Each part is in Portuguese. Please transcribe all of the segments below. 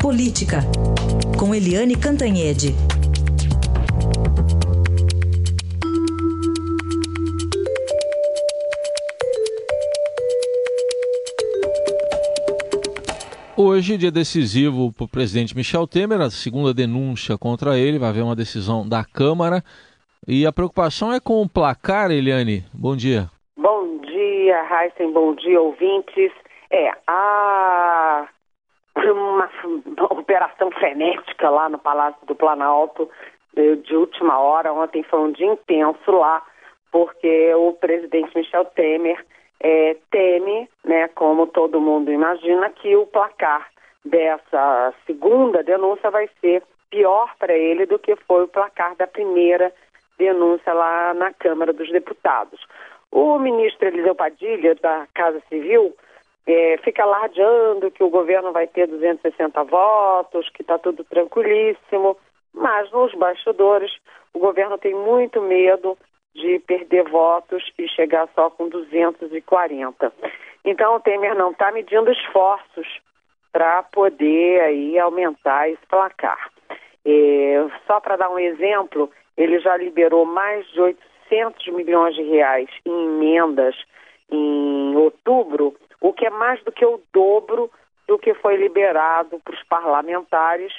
Política, com Eliane Cantanhede. Hoje, dia decisivo para o presidente Michel Temer, a segunda denúncia contra ele, vai haver uma decisão da Câmara. E a preocupação é com o placar, Eliane. Bom dia. Bom dia, Heisen, bom dia, ouvintes. É, a uma, operação frenética lá no Palácio do Planalto, de última hora, ontem foi um dia intenso lá, porque o presidente Michel Temer é, teme, né, como todo mundo imagina, que o placar dessa segunda denúncia vai ser pior para ele do que foi o placar da primeira denúncia lá na Câmara dos Deputados. O ministro Eliseu Padilha, da Casa Civil, é, fica alardeando que o governo vai ter 260 votos, que está tudo tranquilíssimo, mas nos bastidores o governo tem muito medo de perder votos e chegar só com 240. Então o Temer não está medindo esforços para poder aí aumentar esse placar. É, só para dar um exemplo, ele já liberou mais de 800 milhões de reais em emendas em outubro, o que é mais do que o dobro do que foi liberado para os parlamentares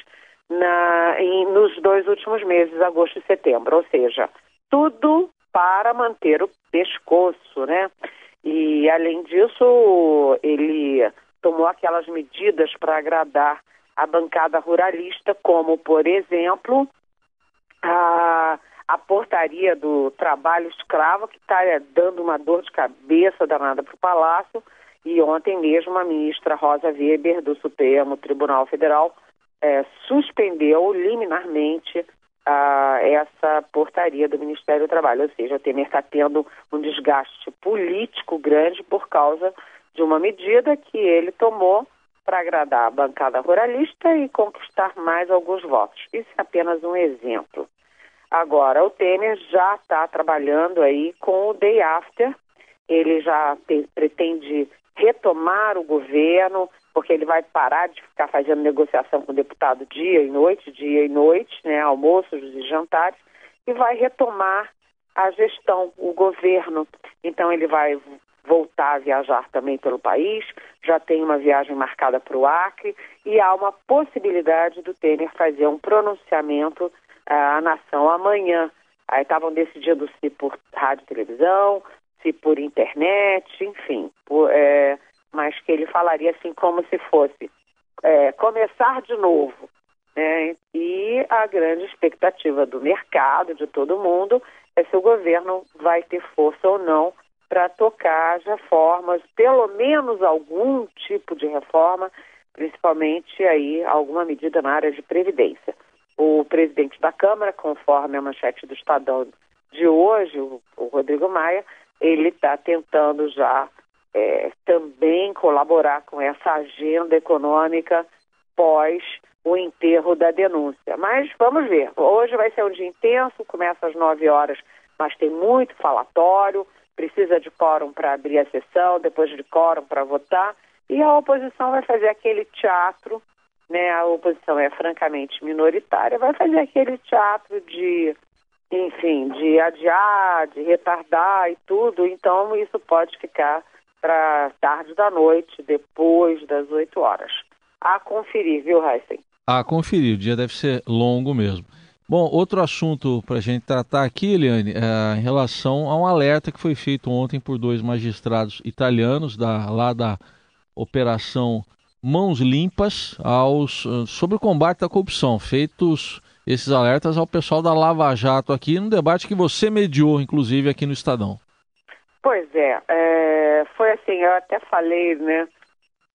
na, em, nos dois últimos meses, agosto e setembro. Ou seja, tudo para manter o pescoço, né? E além disso, ele tomou aquelas medidas para agradar a bancada ruralista, como, por exemplo, a, a portaria do trabalho escravo, que está é, dando uma dor de cabeça danada para o Palácio. E ontem mesmo a ministra Rosa Weber, do Supremo Tribunal Federal, é, suspendeu liminarmente a essa portaria do Ministério do Trabalho. Ou seja, o Temer está tendo um desgaste político grande por causa de uma medida que ele tomou para agradar a bancada ruralista e conquistar mais alguns votos. Isso é apenas um exemplo. Agora, o Temer já está trabalhando aí com o Day After, ele já te, pretende retomar o governo, porque ele vai parar de ficar fazendo negociação com o deputado dia e noite, dia e noite, né, almoços e jantares, e vai retomar a gestão, o governo. Então ele vai voltar a viajar também pelo país, já tem uma viagem marcada para o Acre e há uma possibilidade do Temer fazer um pronunciamento uh, à nação amanhã. Aí estavam decidindo se por rádio e televisão, se por internet, enfim, por, é, mas que ele falaria assim como se fosse é, começar de novo. Né? E a grande expectativa do mercado, de todo mundo, é se o governo vai ter força ou não para tocar as reformas, pelo menos algum tipo de reforma, principalmente aí alguma medida na área de previdência. O presidente da Câmara, conforme a manchete do Estadão de hoje, o, o Rodrigo Maia, ele está tentando já é, também colaborar com essa agenda econômica pós o enterro da denúncia. Mas vamos ver. Hoje vai ser um dia intenso, começa às 9 horas, mas tem muito falatório, precisa de quórum para abrir a sessão, depois de quórum para votar, e a oposição vai fazer aquele teatro, né? A oposição é francamente minoritária, vai fazer aquele teatro de enfim, de adiar, de retardar e tudo, então isso pode ficar para tarde da noite, depois das 8 horas. A conferir, viu, Heisen? A conferir, o dia deve ser longo mesmo. Bom, outro assunto para a gente tratar aqui, Eliane, é em relação a um alerta que foi feito ontem por dois magistrados italianos da, lá da Operação Mãos Limpas aos, sobre o combate à corrupção, feitos esses alertas ao pessoal da Lava Jato aqui, no debate que você mediou, inclusive, aqui no Estadão. Pois é, é foi assim, eu até falei, né?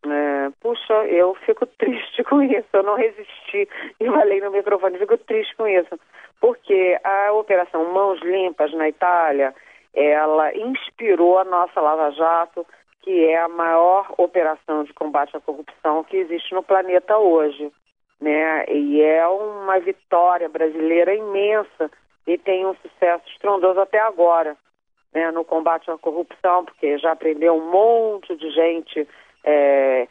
É, puxa, eu fico triste com isso, eu não resisti e falei no microfone, fico triste com isso, porque a Operação Mãos Limpas na Itália, ela inspirou a nossa Lava Jato, que é a maior operação de combate à corrupção que existe no planeta hoje né? E é uma vitória brasileira imensa e tem um sucesso estrondoso até agora, né? No combate à corrupção, porque já prendeu um monte de gente é,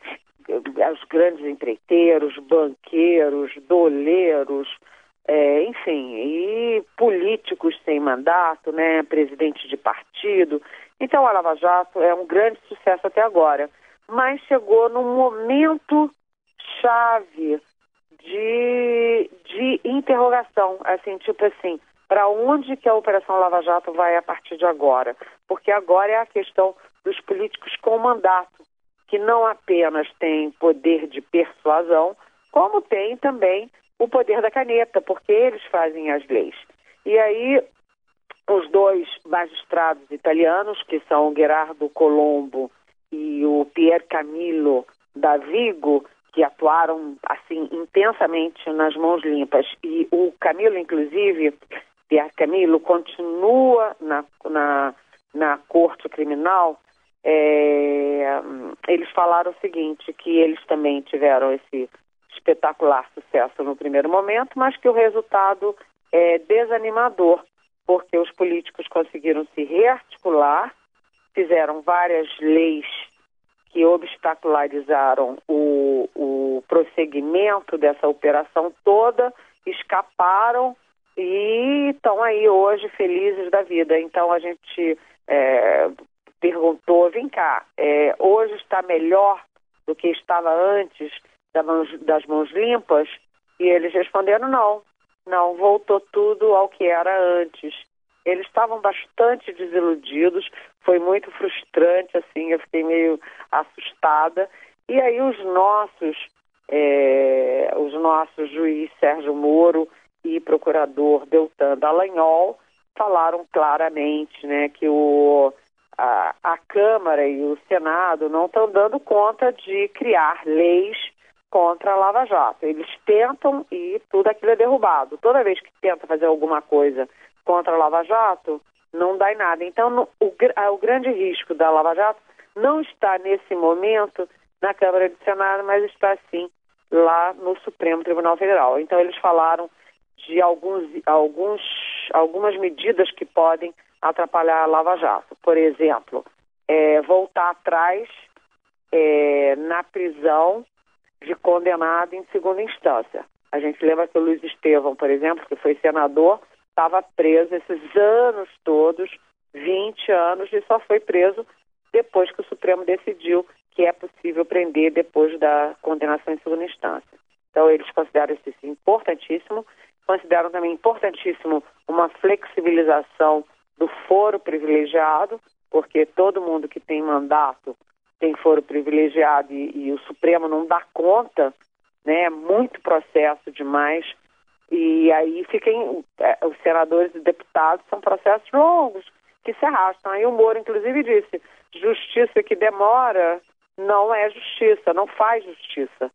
os grandes empreiteiros, banqueiros, doleiros, é, enfim, e políticos sem mandato, né, presidente de partido. Então a Lava Jato é um grande sucesso até agora, mas chegou num momento chave de, de interrogação, assim, tipo assim, para onde que a Operação Lava Jato vai a partir de agora? Porque agora é a questão dos políticos com mandato, que não apenas têm poder de persuasão, como tem também o poder da caneta, porque eles fazem as leis. E aí, os dois magistrados italianos, que são Gerardo Colombo e o Pier Camillo da Vigo, que atuaram assim intensamente nas mãos limpas. E o Camilo, inclusive, Pier Camilo, continua na, na, na corte criminal. É, eles falaram o seguinte, que eles também tiveram esse espetacular sucesso no primeiro momento, mas que o resultado é desanimador, porque os políticos conseguiram se rearticular, fizeram várias leis que obstacularizaram o, o prosseguimento dessa operação toda, escaparam e estão aí hoje felizes da vida. Então a gente é, perguntou, vem cá, é, hoje está melhor do que estava antes das mãos limpas? E eles responderam não, não, voltou tudo ao que era antes. Eles estavam bastante desiludidos, foi muito frustrante, assim, eu fiquei meio assustada. E aí os nossos, é, os nossos juiz Sérgio Moro e procurador Deltan Dallagnol falaram claramente, né, que o a, a Câmara e o Senado não estão dando conta de criar leis contra a Lava Jato. Eles tentam e tudo aquilo é derrubado. Toda vez que tenta fazer alguma coisa contra a Lava Jato, não dá em nada. Então, no, o, o grande risco da Lava Jato não está nesse momento na Câmara do Senado, mas está sim lá no Supremo Tribunal Federal. Então, eles falaram de alguns, alguns, algumas medidas que podem atrapalhar a Lava Jato. Por exemplo, é, voltar atrás é, na prisão de condenado em segunda instância. A gente lembra que o Luiz Estevão, por exemplo, que foi senador, estava preso esses anos todos, 20 anos, e só foi preso depois que o Supremo decidiu que é possível prender depois da condenação em segunda instância. Então, eles consideram isso importantíssimo. Consideram também importantíssimo uma flexibilização do foro privilegiado, porque todo mundo que tem mandato tem foro privilegiado e, e o Supremo não dá conta, né? É muito processo demais. E aí fiquem, é, os senadores e deputados são processos longos que se arrastam. Aí o Moro, inclusive, disse: justiça que demora não é justiça, não faz justiça.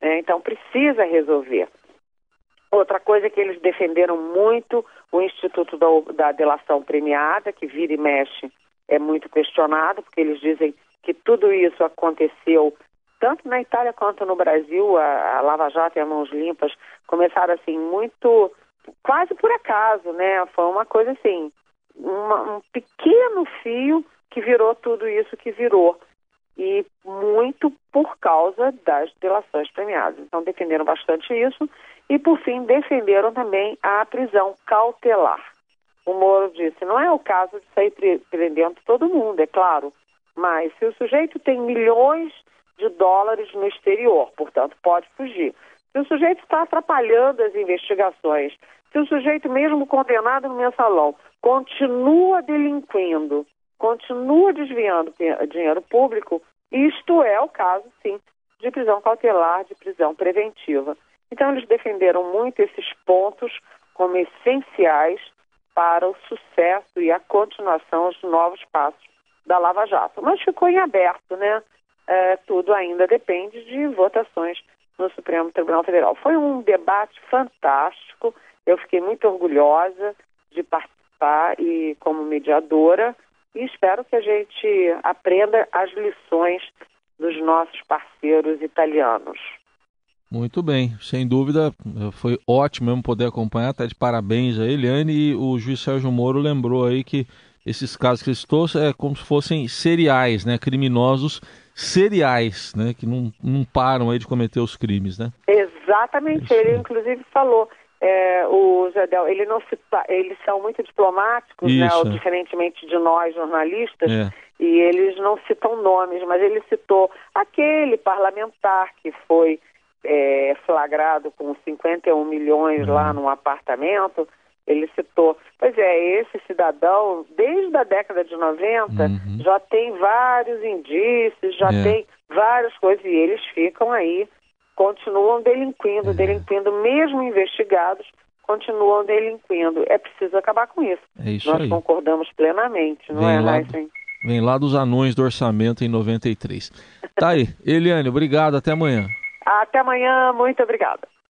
É, então precisa resolver. Outra coisa que eles defenderam muito, o Instituto da, da Delação Premiada, que vira e mexe, é muito questionado, porque eles dizem que tudo isso aconteceu tanto na Itália quanto no Brasil, a, a Lava Jato e a Mãos Limpas começaram assim muito, quase por acaso, né? Foi uma coisa assim, uma, um pequeno fio que virou tudo isso que virou e muito por causa das delações premiadas. Então defenderam bastante isso e por fim defenderam também a prisão cautelar. O Moro disse: não é o caso de sair prendendo todo mundo, é claro, mas se o sujeito tem milhões de dólares no exterior, portanto, pode fugir. Se o sujeito está atrapalhando as investigações, se o sujeito, mesmo condenado no mensalão, continua delinquindo, continua desviando dinheiro público, isto é o caso, sim, de prisão cautelar, de prisão preventiva. Então, eles defenderam muito esses pontos como essenciais para o sucesso e a continuação dos novos passos da Lava Jato. Mas ficou em aberto, né? É, tudo ainda depende de votações no Supremo Tribunal Federal. Foi um debate fantástico. Eu fiquei muito orgulhosa de participar e como mediadora e espero que a gente aprenda as lições dos nossos parceiros italianos. Muito bem, sem dúvida, foi ótimo mesmo poder acompanhar, até de parabéns a Eliane e o juiz Sérgio Moro lembrou aí que esses casos que ele citou é como se fossem seriais, né, criminosos seriais, né? Que não, não param aí de cometer os crimes, né? Exatamente. É ele, inclusive, falou. É, o Zedel, ele não se, eles são muito diplomáticos, né, Isso. né, diferentemente de nós jornalistas, é. e eles não citam nomes, mas ele citou aquele parlamentar que foi é, flagrado com 51 milhões uhum. lá num apartamento, ele citou. Pois é, esse cidadão, desde a década de 90, uhum. já tem vários indícios, já é. tem várias coisas, e eles ficam aí, continuam delinquindo, é. delinquindo, mesmo investigados, continuam delinquindo. É preciso acabar com isso. É isso Nós aí. concordamos plenamente, não vem é, lá do, Vem lá dos anões do orçamento em 93. Tá aí. Eliane, obrigado, até amanhã. Até amanhã, muito obrigada.